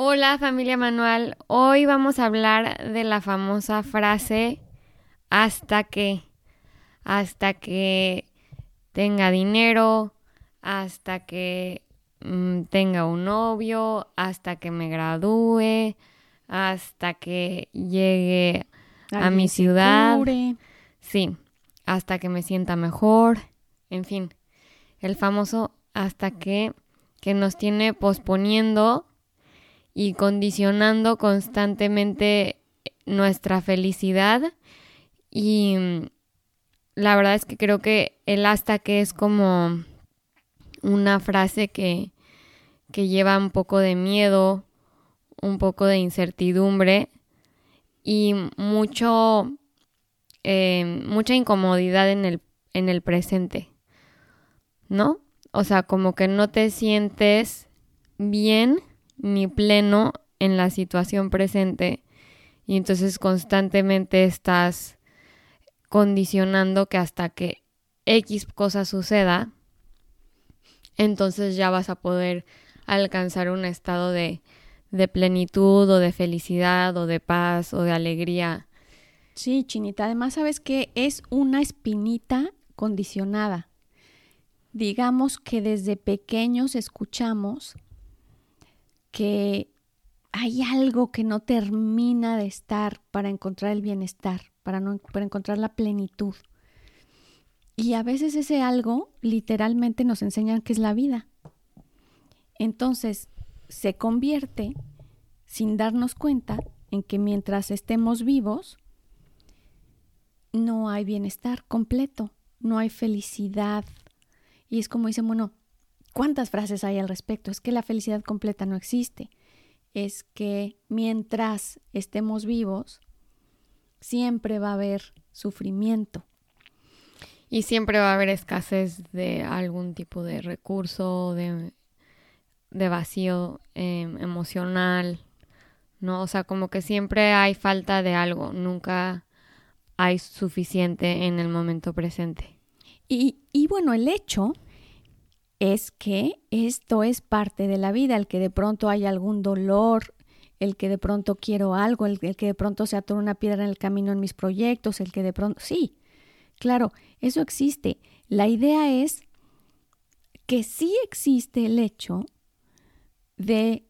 Hola familia Manual, hoy vamos a hablar de la famosa frase hasta que, hasta que tenga dinero, hasta que mm, tenga un novio, hasta que me gradúe, hasta que llegue a mi ciudad, cure. sí, hasta que me sienta mejor, en fin, el famoso hasta que que nos tiene posponiendo y condicionando constantemente nuestra felicidad y mm, la verdad es que creo que el hasta que es como una frase que, que lleva un poco de miedo, un poco de incertidumbre y mucho eh, mucha incomodidad en el, en el presente, ¿no? O sea, como que no te sientes bien ni pleno en la situación presente y entonces constantemente estás condicionando que hasta que X cosa suceda, entonces ya vas a poder alcanzar un estado de, de plenitud o de felicidad o de paz o de alegría. Sí, Chinita. Además, sabes que es una espinita condicionada. Digamos que desde pequeños escuchamos que hay algo que no termina de estar para encontrar el bienestar, para, no, para encontrar la plenitud. Y a veces ese algo literalmente nos enseñan que es la vida. Entonces se convierte, sin darnos cuenta, en que mientras estemos vivos, no hay bienestar completo, no hay felicidad. Y es como dicen, bueno, ¿cuántas frases hay al respecto? Es que la felicidad completa no existe. Es que mientras estemos vivos, siempre va a haber sufrimiento. Y siempre va a haber escasez de algún tipo de recurso, de, de vacío eh, emocional, ¿no? O sea, como que siempre hay falta de algo, nunca hay suficiente en el momento presente. Y, y bueno, el hecho es que esto es parte de la vida, el que de pronto hay algún dolor, el que de pronto quiero algo, el, que de pronto se atora una piedra en el camino en mis proyectos, el que de pronto... Sí, claro, eso existe. La idea es que sí existe el hecho de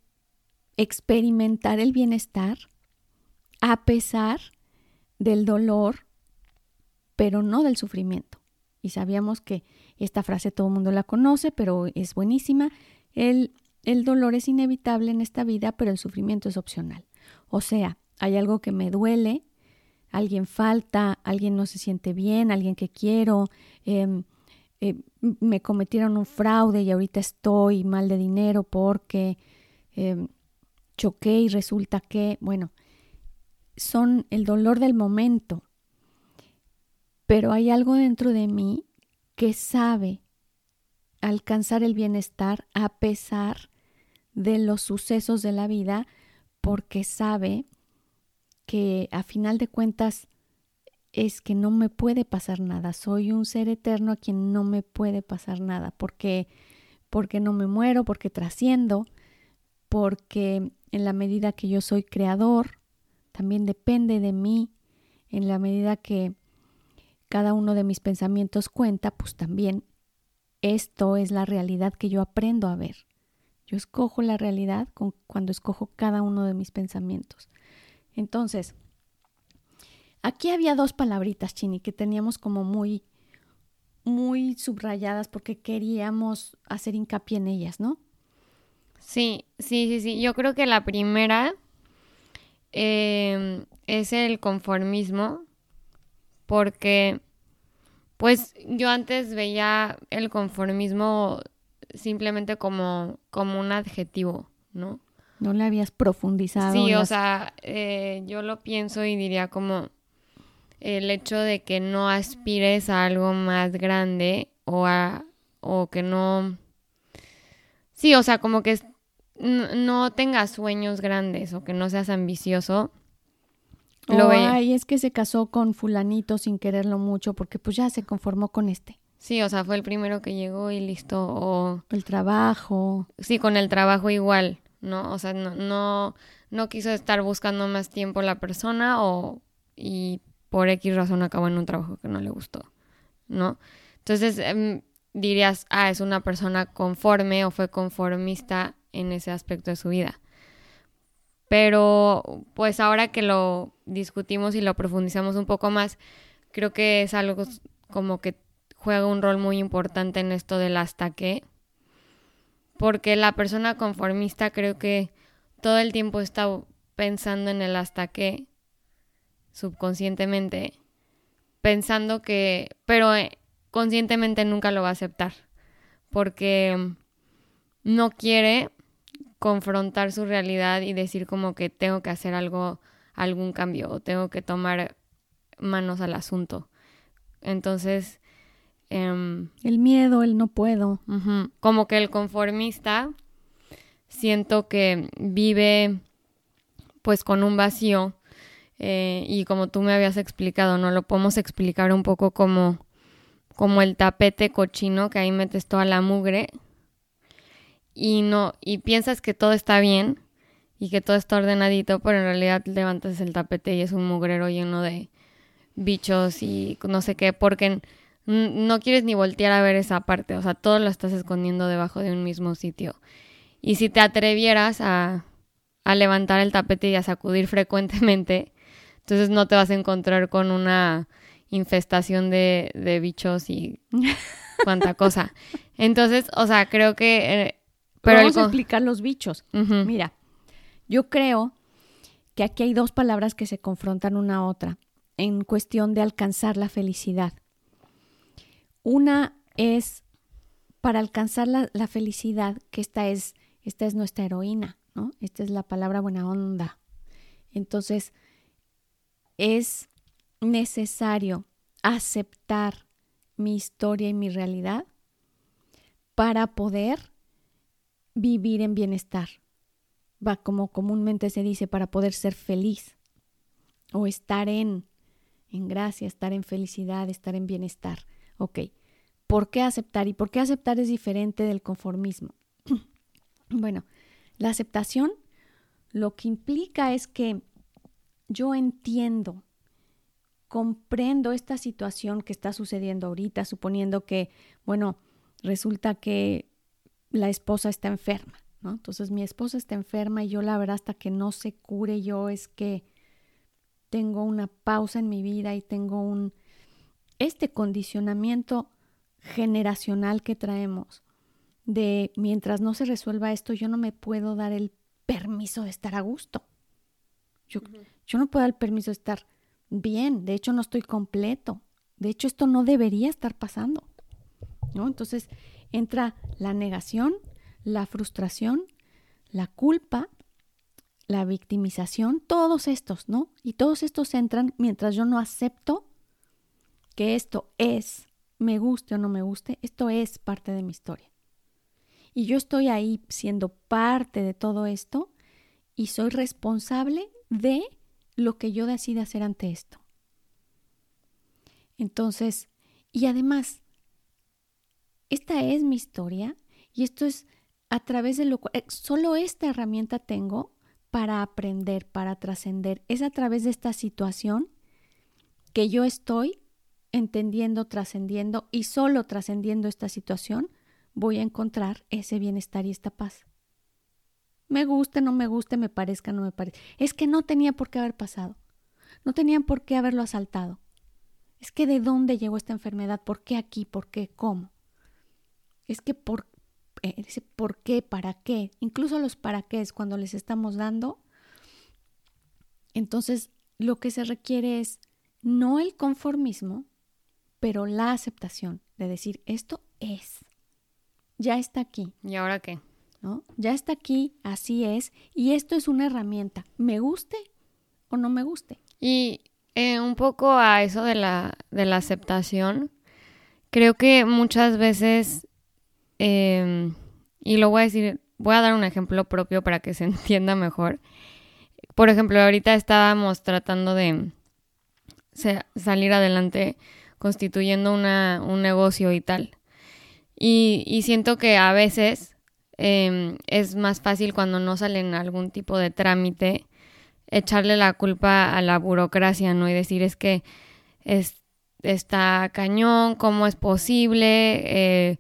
experimentar el bienestar a pesar del dolor, pero no del sufrimiento. Y sabíamos que esta frase todo el mundo la conoce, pero es buenísima. El, el dolor es inevitable en esta vida, pero el sufrimiento es opcional. O sea, hay algo que me duele, alguien falta, alguien no se siente bien, alguien que quiero, eh, eh, me cometieron un fraude y ahorita estoy mal de dinero porque eh, choqué y resulta que, bueno, son el dolor del momento, pero hay algo dentro de mí que sabe alcanzar el bienestar a pesar de los sucesos de la vida, porque sabe que a final de cuentas es que no me puede pasar nada. Soy un ser eterno a quien no me puede pasar nada, porque porque no me muero, porque trasciendo, porque en la medida que yo soy creador, también depende de mí, en la medida que cada uno de mis pensamientos cuenta, pues también esto es la realidad que yo aprendo a ver. Yo escojo la realidad con, cuando escojo cada uno de mis pensamientos. Entonces, aquí había dos palabritas, Chini, que teníamos como muy, muy subrayadas porque queríamos hacer hincapié en ellas, ¿no? Sí, sí, sí, sí. Yo creo que la primera eh, es el conformismo, porque pues yo antes veía el conformismo simplemente como, como un adjetivo, ¿no? No le habías profundizado. Sí, o sea, eh, yo lo pienso y diría como el hecho de que no aspires a algo más grande o a o que no sí o sea como que no tengas sueños grandes o que no seas ambicioso lo ay es que se casó con fulanito sin quererlo mucho porque pues ya se conformó con este sí o sea fue el primero que llegó y listo o el trabajo sí con el trabajo igual no o sea no no no quiso estar buscando más tiempo la persona o y por X razón acabó en un trabajo que no le gustó, ¿no? Entonces em, dirías, ah, es una persona conforme o fue conformista en ese aspecto de su vida. Pero pues ahora que lo discutimos y lo profundizamos un poco más, creo que es algo como que juega un rol muy importante en esto del hasta qué. Porque la persona conformista creo que todo el tiempo está pensando en el hasta qué subconscientemente, pensando que, pero eh, conscientemente nunca lo va a aceptar, porque no quiere confrontar su realidad y decir como que tengo que hacer algo, algún cambio o tengo que tomar manos al asunto. Entonces... Em, el miedo, el no puedo. como que el conformista siento que vive pues con un vacío eh, y como tú me habías explicado, ¿no? Lo podemos explicar un poco como, como el tapete cochino que ahí metes toda la mugre y no, y piensas que todo está bien y que todo está ordenadito, pero en realidad levantas el tapete y es un mugrero lleno de bichos y no sé qué, porque no quieres ni voltear a ver esa parte, o sea, todo lo estás escondiendo debajo de un mismo sitio. Y si te atrevieras a, a levantar el tapete y a sacudir frecuentemente, entonces no te vas a encontrar con una infestación de, de bichos y cuánta cosa. Entonces, o sea, creo que... Pero Vamos a explicar los bichos. Mira, yo creo que aquí hay dos palabras que se confrontan una a otra en cuestión de alcanzar la felicidad. Una es para alcanzar la, la, felicidad, que esta es, esta es nuestra heroína, ¿no? Esta es la palabra buena onda. Entonces, es necesario aceptar mi historia y mi realidad para poder vivir en bienestar. Va como comúnmente se dice, para poder ser feliz o estar en, en gracia, estar en felicidad, estar en bienestar. Ok, ¿por qué aceptar? ¿Y por qué aceptar es diferente del conformismo? bueno, la aceptación lo que implica es que yo entiendo, comprendo esta situación que está sucediendo ahorita, suponiendo que, bueno, resulta que la esposa está enferma, ¿no? Entonces mi esposa está enferma y yo la verdad hasta que no se cure yo es que tengo una pausa en mi vida y tengo un este condicionamiento generacional que traemos de mientras no se resuelva esto yo no me puedo dar el permiso de estar a gusto. Yo, yo no puedo dar el permiso de estar bien, de hecho no estoy completo, de hecho esto no debería estar pasando. ¿no? Entonces entra la negación, la frustración, la culpa, la victimización, todos estos, ¿no? Y todos estos entran mientras yo no acepto que esto es, me guste o no me guste, esto es parte de mi historia. Y yo estoy ahí siendo parte de todo esto y soy responsable de lo que yo decida hacer ante esto. Entonces, y además, esta es mi historia y esto es a través de lo cual, eh, solo esta herramienta tengo para aprender, para trascender. Es a través de esta situación que yo estoy entendiendo, trascendiendo y solo trascendiendo esta situación voy a encontrar ese bienestar y esta paz. Me guste, no me guste, me parezca, no me parezca. Es que no tenía por qué haber pasado. No tenían por qué haberlo asaltado. Es que de dónde llegó esta enfermedad, por qué aquí, por qué, cómo. Es que por, eh, ese por qué, para qué, incluso los para qué es cuando les estamos dando. Entonces, lo que se requiere es no el conformismo, pero la aceptación de decir esto es. ya está aquí. ¿Y ahora qué? ¿No? Ya está aquí, así es, y esto es una herramienta, me guste o no me guste. Y eh, un poco a eso de la, de la aceptación, creo que muchas veces, em, y lo voy a decir, voy a dar un ejemplo propio para que se entienda mejor. Por ejemplo, ahorita estábamos tratando de salir adelante constituyendo una, un negocio y tal. Y, y siento que a veces em, es más fácil cuando no salen algún tipo de trámite echarle la culpa a la burocracia, ¿no? Y decir es que es, está cañón, ¿cómo es posible eh,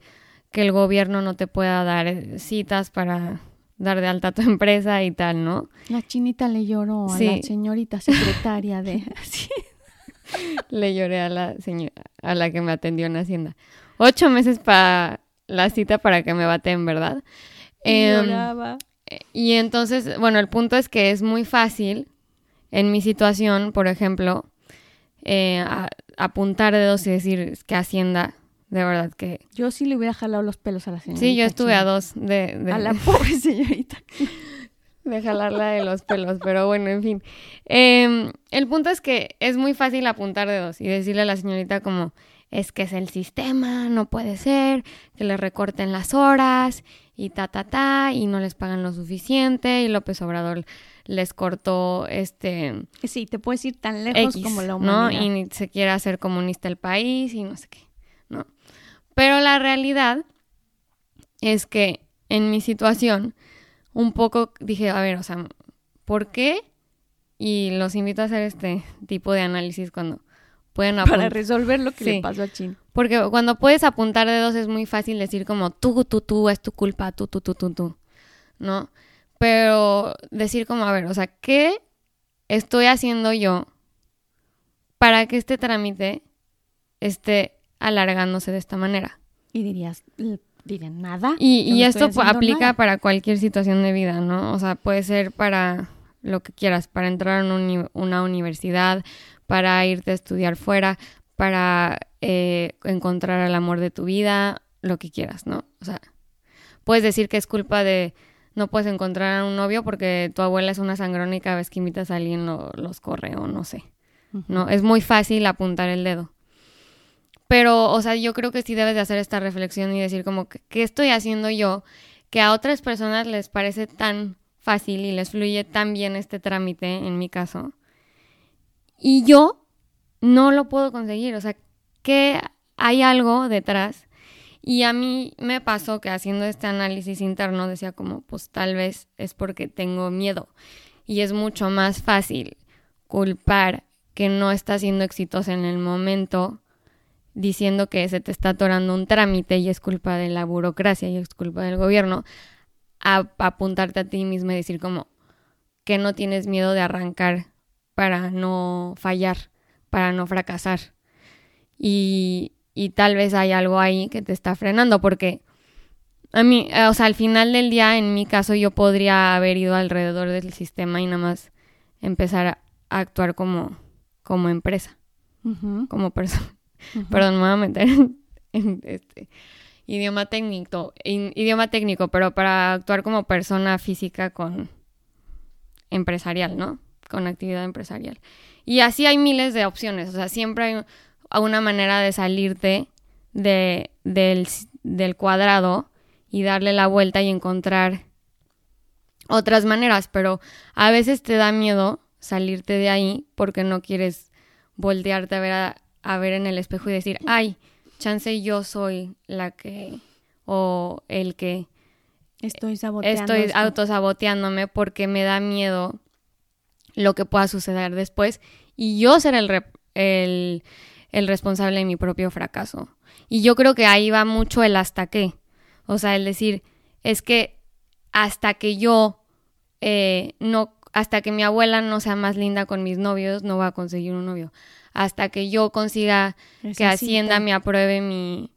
que el gobierno no te pueda dar citas para dar de alta tu empresa y tal, ¿no? La chinita le lloró a la señorita secretaria de... le lloré a la señora, a la que me atendió en Hacienda. Ocho meses para la cita para que me baten, ¿verdad? Eh, y entonces, bueno, el punto es que es muy fácil, en mi situación, por ejemplo, eh, apuntar dedos y decir que Hacienda, de verdad que... Yo sí le hubiera jalado los pelos a la señorita. Sí, yo estuve a dos de, A la pobre señorita. de jalarla de los pelos, pero bueno, en fin. Em, el punto es que es muy fácil apuntar dedos y decirle a la señorita como, es que es el sistema, no puede ser, que le recorten las horas y ta, ta, ta, y no les pagan lo suficiente, y López Obrador les cortó este... Sí, te puedes ir tan lejos como la humanidad. ¿no? Y se quiere hacer comunista el país y no sé qué. Pero la realidad es que en mi situación, un poco dije, a ver, o sea, ¿por qué? Y los invito a hacer este tipo de análisis cuando pueden Para resolver lo que le pasó a Chin. Porque cuando puedes apuntar dedos es muy fácil decir como tú, tú, tú, es tu culpa, tú, tú, tú, tú, tú, ¿no? Pero decir como, a ver, o sea, ¿qué estoy haciendo yo para que este trámite esté alargándose de esta manera? Y dirías, dirían nada. Y, esto aplica para cualquier situación de vida, ¿no? O sea, puede ser para lo que quieras, para entrar en una universidad, para irte a estudiar fuera, para eh, encontrar el amor de tu vida, lo que quieras, ¿no? O sea, puedes decir que es culpa de no puedes encontrar a un novio porque tu abuela es una sangrona y cada vez que invitas a alguien los corre o no sé. ¿No? Es muy fácil apuntar el dedo. Pero, o sea, yo creo que sí debes de hacer esta reflexión y decir como, ¿qué estoy haciendo yo que a otras personas les parece tan fácil y les fluye tan bien este trámite, en mi caso? Y yo no lo puedo conseguir, o sea, que hay algo detrás. Y a mí me pasó que haciendo este análisis interno decía como, pues tal vez es porque tengo miedo. Y es mucho más fácil culpar que no estás siendo exitosa en el momento diciendo que se te está atorando un trámite y es culpa de la burocracia y es culpa del gobierno, a apuntarte a ti mismo y decir como que no tienes miedo de arrancar para no fallar, para no fracasar. Y, y tal vez hay algo ahí que te está frenando, porque a mí, o sea, al final del día, en mi caso, yo podría haber ido alrededor del sistema y nada más empezar a, actuar como, como empresa, como persona. Perdón, me voy a meter en, este idioma técnico, idioma técnico, pero para actuar como persona física con empresarial, ¿no? con actividad empresarial. Y así hay miles de opciones, o sea, siempre hay una manera de salirte de, del, del cuadrado y darle la vuelta y encontrar otras maneras, pero a veces te da miedo salirte de ahí porque no quieres voltearte a ver, a, ver en el espejo y decir, ay, chance yo soy la que o el que estoy Estoy autosaboteándome porque me da miedo lo que pueda suceder después y yo ser el, el, el responsable de mi propio fracaso. Y yo creo que ahí va mucho el hasta qué. O sea, el decir, es que hasta que yo eh, no, hasta que mi abuela no sea más linda con mis novios, no va a conseguir un novio. Hasta que yo consiga que Hacienda me apruebe mi,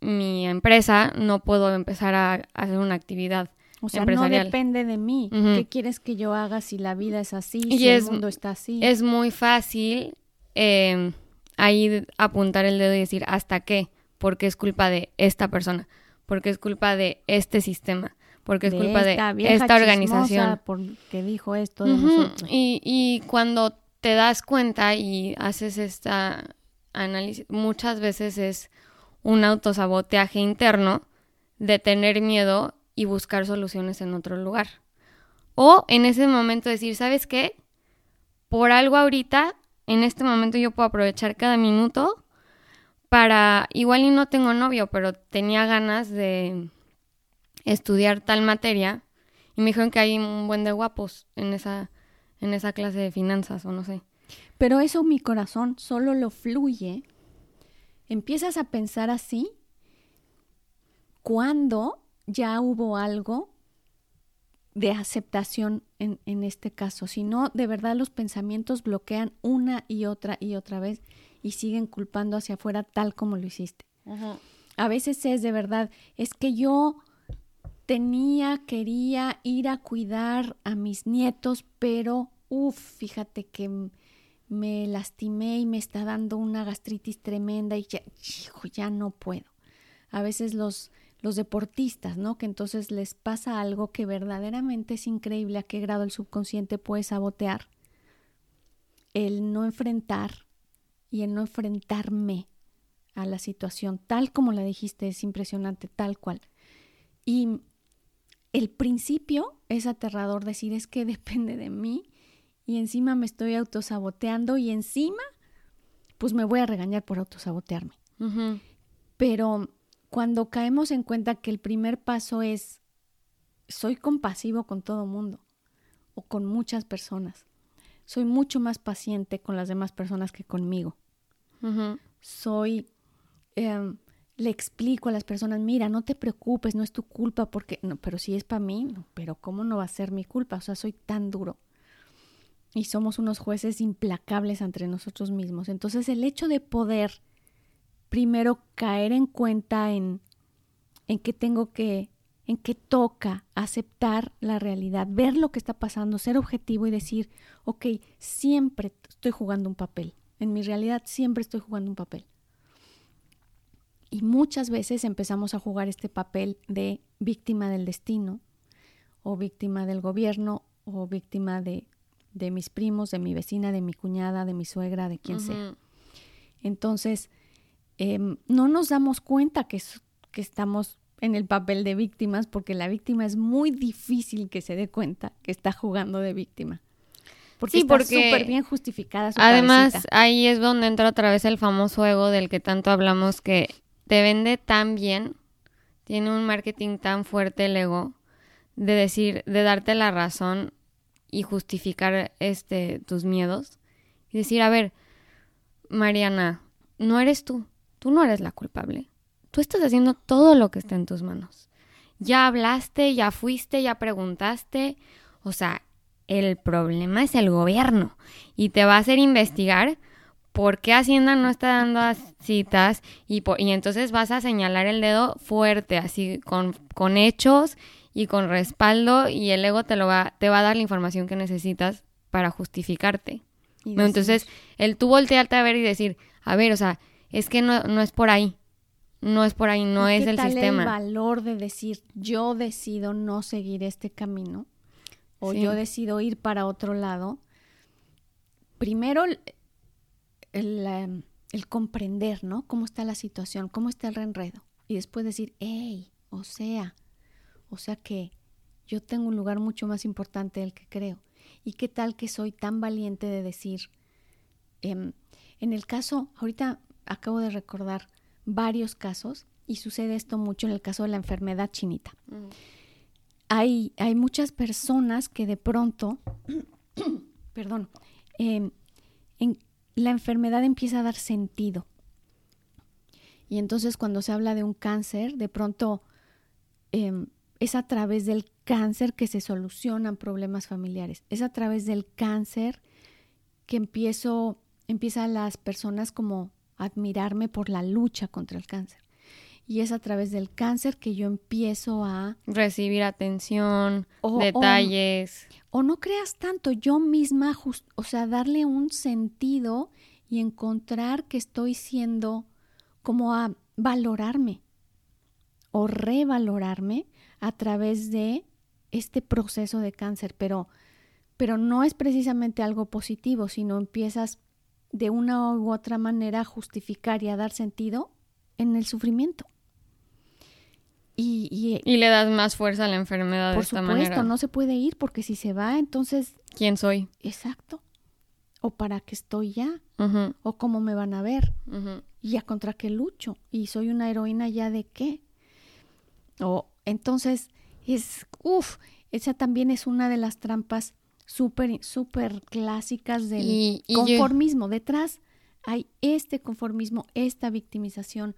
mi empresa, no puedo empezar a hacer una actividad. O sea, no depende de mí. ¿Qué quieres que yo haga si la vida es así, si el mundo está así? Es muy fácil eh, ahí apuntar el dedo y decir hasta qué, porque es culpa de esta persona. porque es culpa de este sistema, porque es culpa de esta organización. Porque dijo esto de nosotros. Y, y cuando te das cuenta y haces esta análisis, muchas veces es un autosaboteaje interno de tener miedo y buscar soluciones en otro lugar. O en ese momento decir, ¿sabes qué? Por algo ahorita, en este momento yo puedo aprovechar cada minuto para, igual y no tengo novio, pero tenía ganas de estudiar tal materia y me dijeron que hay un buen de guapos en esa, en esa clase de finanzas o no sé. Pero eso mi corazón solo lo fluye. Empiezas a pensar así cuando ya hubo algo de aceptación en, en, este caso. Si no, de verdad los pensamientos bloquean una y otra y otra vez y siguen culpando hacia afuera tal como lo hiciste. A veces es de verdad, es que yo tenía, quería ir a cuidar a mis nietos, pero, uff, fíjate que me lastimé y me está dando una gastritis tremenda y ya, hijo, ya no puedo. A veces los los deportistas, ¿no? Que entonces les pasa algo que verdaderamente es increíble a qué grado el subconsciente puede sabotear. El no enfrentar y el no enfrentarme a la situación tal como la dijiste es impresionante, tal cual. Y el principio es aterrador decir es que depende de mí y encima me estoy autosaboteando y encima pues me voy a regañar por autosabotearme. Pero cuando caemos en cuenta que el primer paso es soy compasivo con todo mundo o con muchas personas. Soy mucho más paciente con las demás personas que conmigo. Soy, em, le explico a las personas, mira, no te preocupes, no es tu culpa, porque, no, pero si es para mí, pero ¿cómo no va a ser mi culpa? O sea, soy tan duro. Y somos unos jueces implacables entre nosotros mismos. Entonces, el hecho de poder primero caer en cuenta en, en que tengo que, en que toca aceptar la realidad, ver lo que está pasando, ser objetivo y decir, ok, siempre estoy jugando un papel. En mi realidad siempre estoy jugando un papel. Y muchas veces empezamos a jugar este papel de víctima del destino, o víctima del gobierno, o víctima de, de mis primos, de mi vecina, de mi cuñada, de mi suegra, de quien sea. Entonces, Em, no nos damos cuenta que, que estamos en el papel de víctimas porque la víctima es muy difícil que se dé cuenta que está jugando de víctima. Porque está súper bien justificada su Además, ahí es donde entra otra vez el famoso ego del que tanto hablamos que te vende tan bien, tiene un marketing tan fuerte el ego de decir, de darte la razón y justificar este tus miedos y decir, a ver, Mariana, no eres tú. Tú no eres la culpable. Tú estás haciendo todo lo que está en tus manos. Ya hablaste, ya fuiste, ya preguntaste. O sea, el problema es el gobierno y te va a hacer investigar por qué Hacienda no está dando citas y, y entonces vas a señalar el dedo fuerte, así con, con hechos y con respaldo y el ego te, lo va, te va a dar la información que necesitas para justificarte. Entonces, el tú voltearte a ver y decir, a ver, o sea, es que no, no es por ahí. No es por ahí, no es el sistema. el valor de decir, yo decido no seguir este camino o yo decido ir para otro lado? Primero, el, el, comprender, ¿no? Cómo está la situación, cómo está el reenredo. Y después decir, hey, o sea, o sea que yo tengo un lugar mucho más importante del que creo. ¿Y qué tal que soy tan valiente de decir, em, en el caso, ahorita acabo de recordar varios casos y sucede esto mucho en el caso de la enfermedad chinita. Mm. Hay, hay, muchas personas que de pronto, perdón, em, en, la enfermedad empieza a dar sentido. Y entonces cuando se habla de un cáncer, de pronto em, es a través del cáncer que se solucionan problemas familiares. Es a través del cáncer que empiezo, empiezan las personas como admirarme por la lucha contra el cáncer. Y es a través del cáncer que yo empiezo a recibir atención, detalles. O, no creas tanto, yo misma, o sea, darle un sentido y encontrar que estoy siendo como a valorarme. o revalorarme a través de este proceso de cáncer, pero, pero no es precisamente algo positivo, sino empiezas de una u otra manera a justificar y a dar sentido en el sufrimiento. Y, y, le das más fuerza a la enfermedad de esta supuesto, manera. no se puede ir porque si se va, entonces... ¿Quién soy? Exacto. O para qué estoy ya. O cómo me van a ver. Y a contra qué lucho. Y soy una heroína ya de qué. O entonces es, uff, esa también es una de las trampas súper, súper clásicas del conformismo. Detrás hay este conformismo, esta victimización,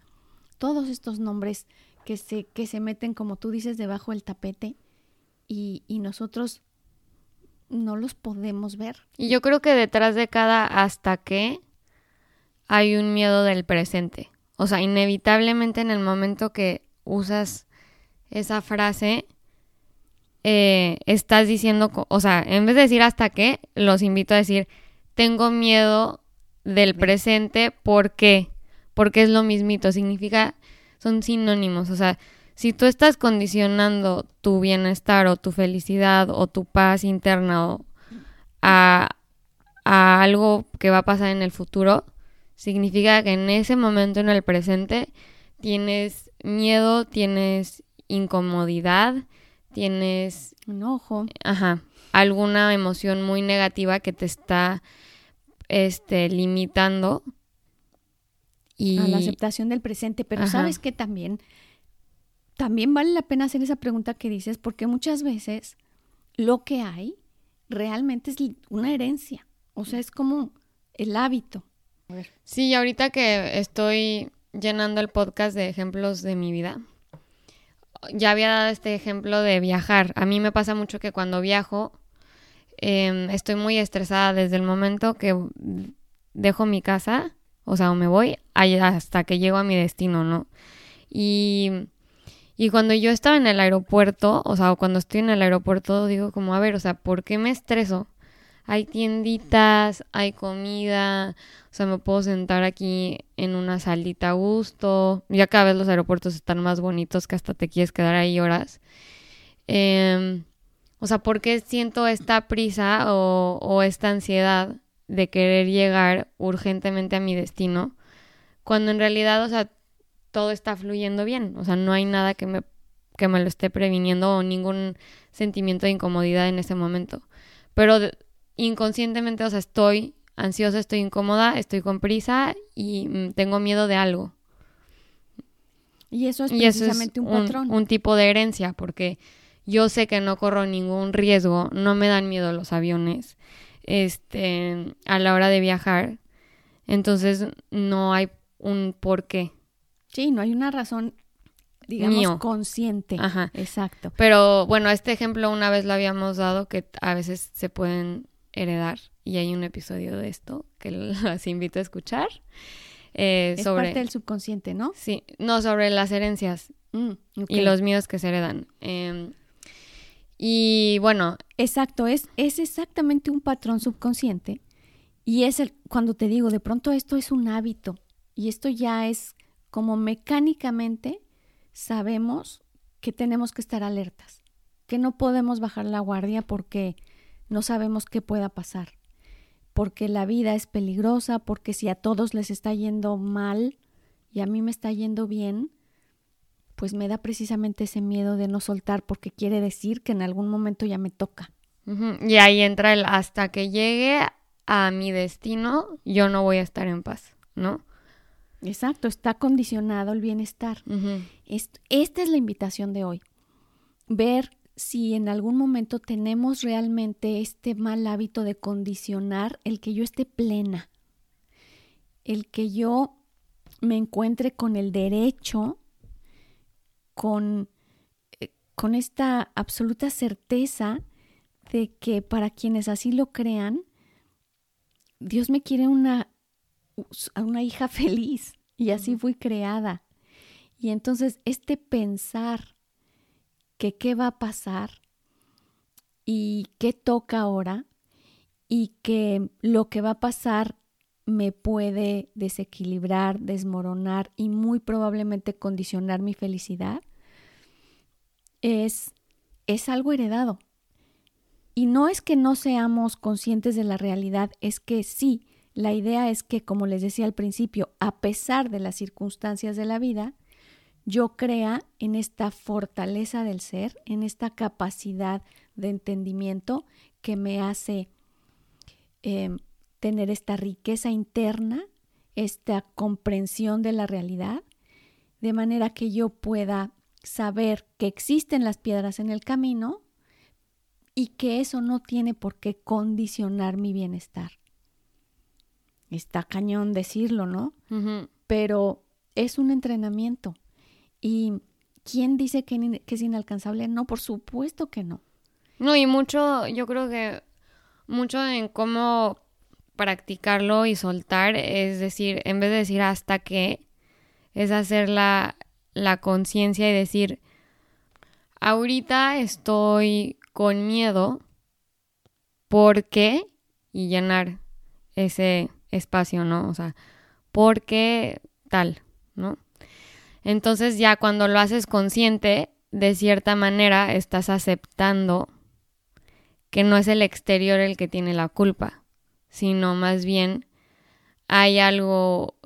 todos estos nombres que se, que se meten, como tú dices, debajo del tapete y, y nosotros no los podemos ver. Y yo creo que detrás de cada hasta que hay un miedo del presente. O sea, inevitablemente en el momento que usas esa frase, eh, estás diciendo, o sea, en vez de decir hasta qué, los invito a decir, tengo miedo del presente, ¿por qué? Porque es lo mismito, significa, son sinónimos, o sea, si tú estás condicionando tu bienestar o tu felicidad o tu paz interna a, a algo que va a pasar en el futuro, significa que en ese momento, en el presente, tienes miedo, tienes incomodidad, tienes enojo, ajá, alguna emoción muy negativa que te está este limitando y a la aceptación del presente, pero sabes que también también vale la pena hacer esa pregunta que dices porque muchas veces lo que hay realmente es una herencia, o sea, es como el hábito. Sí, ahorita que estoy llenando el podcast de ejemplos de mi vida, ya había dado este ejemplo de viajar. A mí me pasa mucho que cuando viajo em, estoy muy estresada desde el momento que dejo mi casa, o sea, o me voy, hasta que llego a mi destino, ¿no? Y, y cuando yo estaba en el aeropuerto, o sea, cuando estoy en el aeropuerto, digo como, a ver, o sea, ¿por qué me estreso? Hay tienditas, hay comida, o sea, me puedo sentar aquí en una salita a gusto. Ya cada vez los aeropuertos están más bonitos que hasta te quieres quedar ahí horas. Em, o sea, ¿por qué siento esta prisa o, o esta ansiedad de querer llegar urgentemente a mi destino? Cuando en realidad, o sea, todo está fluyendo bien. O sea, no hay nada que me, que me lo esté previniendo o ningún sentimiento de incomodidad en ese momento. Pero inconscientemente, o sea, estoy ansiosa, estoy incómoda, estoy con prisa y mm, tengo miedo de algo. Y eso es precisamente un patrón. Un, tipo de herencia, porque yo sé que no corro ningún riesgo, no me dan miedo los aviones este, a la hora de viajar. Entonces no hay un por qué. Sí, no hay una razón, digamos, consciente. Ajá. Exacto. Pero bueno, este ejemplo una vez lo habíamos dado que a veces se pueden heredar y hay un episodio de esto que los invito a escuchar. Eh, es parte del subconsciente, ¿no? Sí, no, sobre las herencias mm, y los miedos que se heredan. Em, y bueno. Exacto, es, es exactamente un patrón subconsciente y es el, cuando te digo, de pronto esto es un hábito y esto ya es como mecánicamente sabemos que tenemos que estar alertas, que no podemos bajar la guardia porque no sabemos qué pueda pasar, porque la vida es peligrosa, porque si a todos les está yendo mal y a mí me está yendo bien, pues me da precisamente ese miedo de no soltar porque quiere decir que en algún momento ya me toca. Y ahí entra el hasta que llegue a mi destino, yo no voy a estar en paz, ¿no? Exacto, está condicionado el bienestar. esta es la invitación de hoy. Ver si en algún momento tenemos realmente este mal hábito de condicionar el que yo esté plena, el que yo me encuentre con el derecho, con, eh, con esta absoluta certeza de que para quienes así lo crean, Dios me quiere una, una hija feliz y así fui creada. Y entonces este pensar que qué va a pasar y qué toca ahora y que lo que va a pasar me puede desequilibrar, desmoronar y muy probablemente condicionar mi felicidad, es, es algo heredado. Y no es que no seamos conscientes de la realidad, es que sí, la idea es que, como les decía al principio, a pesar de las circunstancias de la vida, yo crea en esta fortaleza del ser, en esta capacidad de entendimiento que me hace em, tener esta riqueza interna, esta comprensión de la realidad, de manera que yo pueda saber que existen las piedras en el camino y que eso no tiene por qué condicionar mi bienestar. Está cañón decirlo, ¿no? Pero es un entrenamiento. ¿Y quién dice que, que, es inalcanzable? No, por supuesto que no. No, y mucho, yo creo que mucho en cómo practicarlo y soltar, es decir, en vez de decir hasta que, es hacer la, la conciencia y decir, ahorita estoy con miedo porque y llenar ese espacio, ¿no? O sea, porque tal, ¿no? Entonces ya cuando lo haces consciente, de cierta manera estás aceptando que no es el exterior el que tiene la culpa, sino más bien hay algo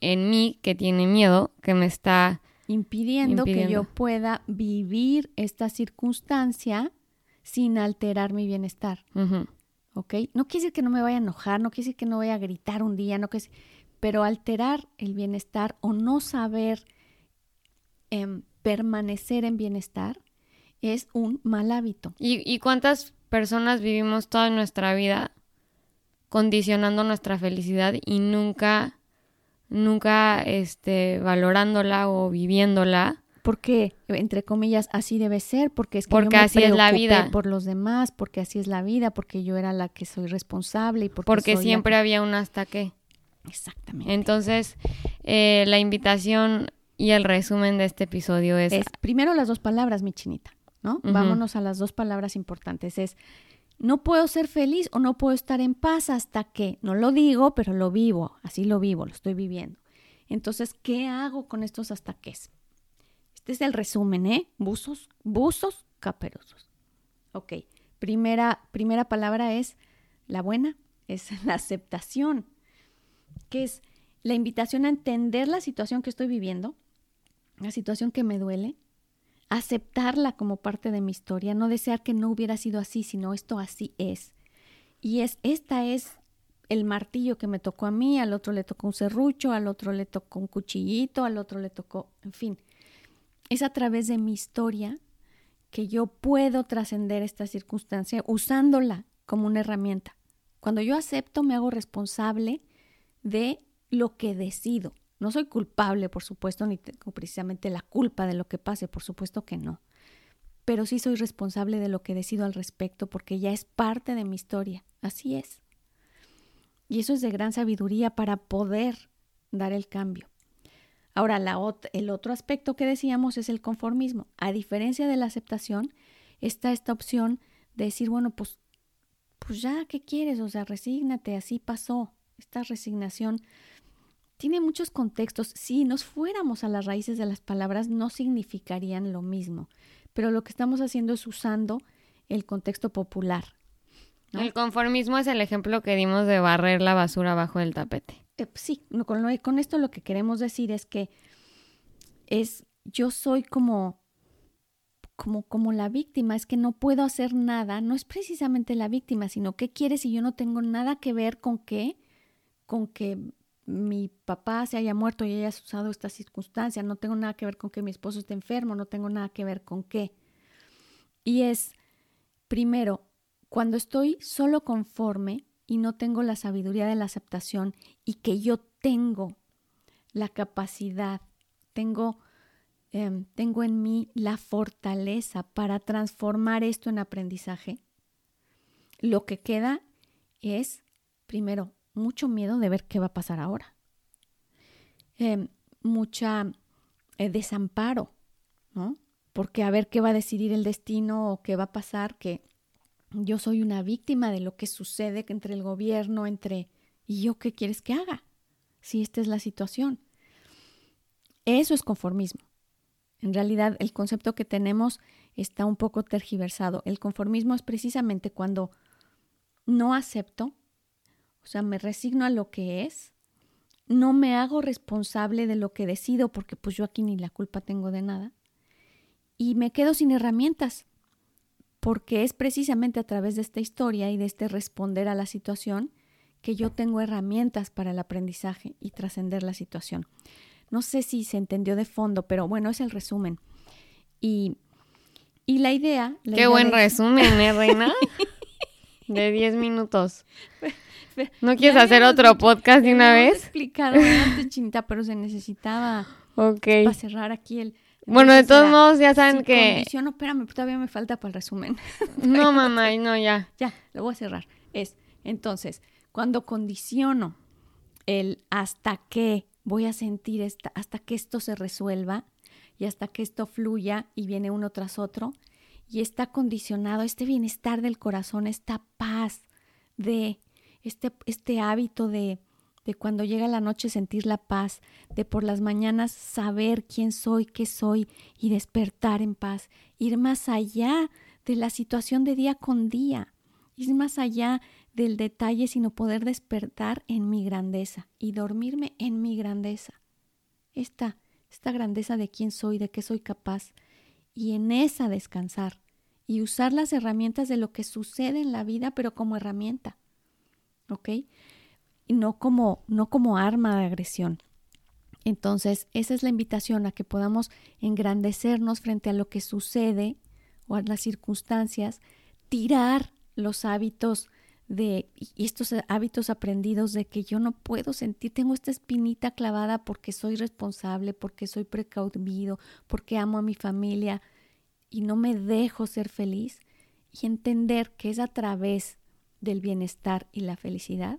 en mí que tiene miedo, que me está impidiendo, que yo pueda vivir esta circunstancia sin alterar mi bienestar. ¿Ok? No quiere decir que no me vaya a enojar, no quiere decir que no voy a gritar un día, no quiere pero alterar el bienestar o no saber em, permanecer en bienestar es un mal hábito. ¿Y, ¿Y cuántas personas vivimos toda nuestra vida condicionando nuestra felicidad y nunca, nunca este, valorándola o viviéndola? porque entre comillas así debe ser porque es que porque yo me así es la vida. por los demás porque así es la vida porque yo era la que soy responsable y porque, porque siempre había un hasta qué. Exactamente. Entonces eh, la invitación y el resumen de este episodio es, es primero las dos palabras mi chinita no vámonos a las dos palabras importantes. Es no puedo ser feliz o no puedo estar en paz hasta que no lo digo pero lo vivo así lo vivo lo estoy viviendo entonces qué hago con estos hasta qué este es el resumen, ¿eh? Buzos, buzos caperosos. Ok, primera, primera palabra es la buena, es la aceptación, que es la invitación a entender la situación que estoy viviendo, la situación que me duele, aceptarla como parte de mi historia, no desear que no hubiera sido así, sino esto así es. Y es, esta es el martillo que me tocó a mí, al otro le tocó un serrucho, al otro le tocó un cuchillito, al otro le tocó, en fin, es a través de mi historia que yo puedo trascender esta circunstancia usándola como una herramienta. Cuando yo acepto, me hago responsable de lo que decido. No soy culpable, por supuesto, ni tengo precisamente la culpa de lo que pase, por supuesto que no. Pero sí soy responsable de lo que decido al respecto porque ya es parte de mi historia. Así es. Y eso es de gran sabiduría para poder dar el cambio. Ahora, el otro aspecto que decíamos es el conformismo. A diferencia de la aceptación, está esta opción de decir, bueno, pues, pues ya, ¿qué quieres? O sea, resígnate, así pasó. Esta resignación tiene muchos contextos. Si nos fuéramos a las raíces de las palabras, no significarían lo mismo. Pero lo que estamos haciendo es usando el contexto popular. El conformismo es el ejemplo que dimos de barrer la basura bajo el tapete. Eh, sí, con, con esto lo que queremos decir es que es yo soy como como, como la víctima, es que no puedo hacer nada, no es precisamente la víctima, sino qué quieres si yo no tengo nada que ver con qué, con que mi papá se haya muerto y haya usado esta circunstancia, no tengo nada que ver con que mi esposo esté enfermo, no tengo nada que ver con qué. Y es, primero, cuando estoy solo conforme, y no tengo la sabiduría de la aceptación y que yo tengo la capacidad, tengo, em, tengo en mí la fortaleza para transformar esto en aprendizaje, lo que queda es, primero, mucho miedo de ver qué va a pasar ahora, em, mucha eh, desamparo, ¿no? Porque a ver qué va a decidir el destino o qué va a pasar, que yo soy una víctima de lo que sucede entre el gobierno, entre... ¿Y yo qué quieres que haga? Si esta es la situación. Eso es conformismo. En realidad, el concepto que tenemos está un poco tergiversado. El conformismo es precisamente cuando no acepto, o sea, me resigno a lo que es, no me hago responsable de lo que decido porque pues yo aquí ni la culpa tengo de nada y me quedo sin herramientas porque es precisamente a través de esta historia y de este responder a la situación que yo tengo herramientas para el aprendizaje y trascender la situación. No sé si se entendió de fondo, pero bueno, es el resumen. Y, y la idea... Qué buen resumen, ¿eh, Reina? de 10 minutos. ¿No quieres hacer otro podcast de una vez? explicado antes, chinita, pero se necesitaba para cerrar aquí el... Bueno, de todos modos ya saben que... Condiciono, espérame, todavía me falta para el resumen. no, mamá, no, ya. Ya, lo voy a cerrar. Es, entonces, cuando condiciono el hasta que voy a sentir esta, hasta que esto se resuelva y hasta que esto fluya y viene uno tras otro, y está condicionado este bienestar del corazón, esta paz de este, este hábito de, de cuando llega la noche sentir la paz, de por las mañanas saber quién soy, qué soy y despertar en paz, ir más allá de la situación de día con día, ir más allá del detalle, sino poder despertar en mi grandeza y dormirme en mi grandeza. Esta, esta grandeza de quién soy, de qué soy capaz, y en esa descansar y usar las herramientas de lo que sucede en la vida, pero como herramienta. ¿Ok? Y no como, no como arma de agresión. Entonces, esa es la invitación a que podamos engrandecernos frente a lo que sucede o a las circunstancias, tirar los hábitos de y estos hábitos aprendidos de que yo no puedo sentir, tengo esta espinita clavada porque soy responsable, porque soy precaudido, porque amo a mi familia y no me dejo ser feliz y entender que es a través del bienestar y la felicidad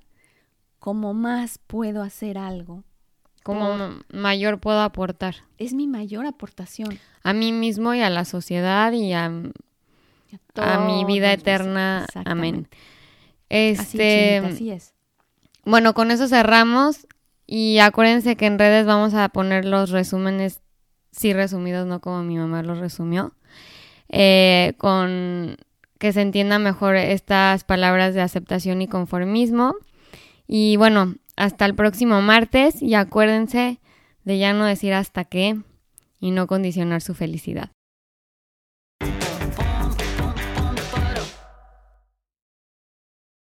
como más puedo hacer algo. Como mayor puedo aportar. Es mi mayor aportación. A mí mismo y a la sociedad y a, a, mi vida eterna. Amén. Este, así, es. Bueno, con eso cerramos y acuérdense que en redes vamos a poner los resúmenes, sí resumidos, no como mi mamá los resumió, eh, con que se entienda mejor estas palabras de aceptación y conformismo. Y bueno, hasta el próximo martes y acuérdense de ya no decir hasta qué y no condicionar su felicidad.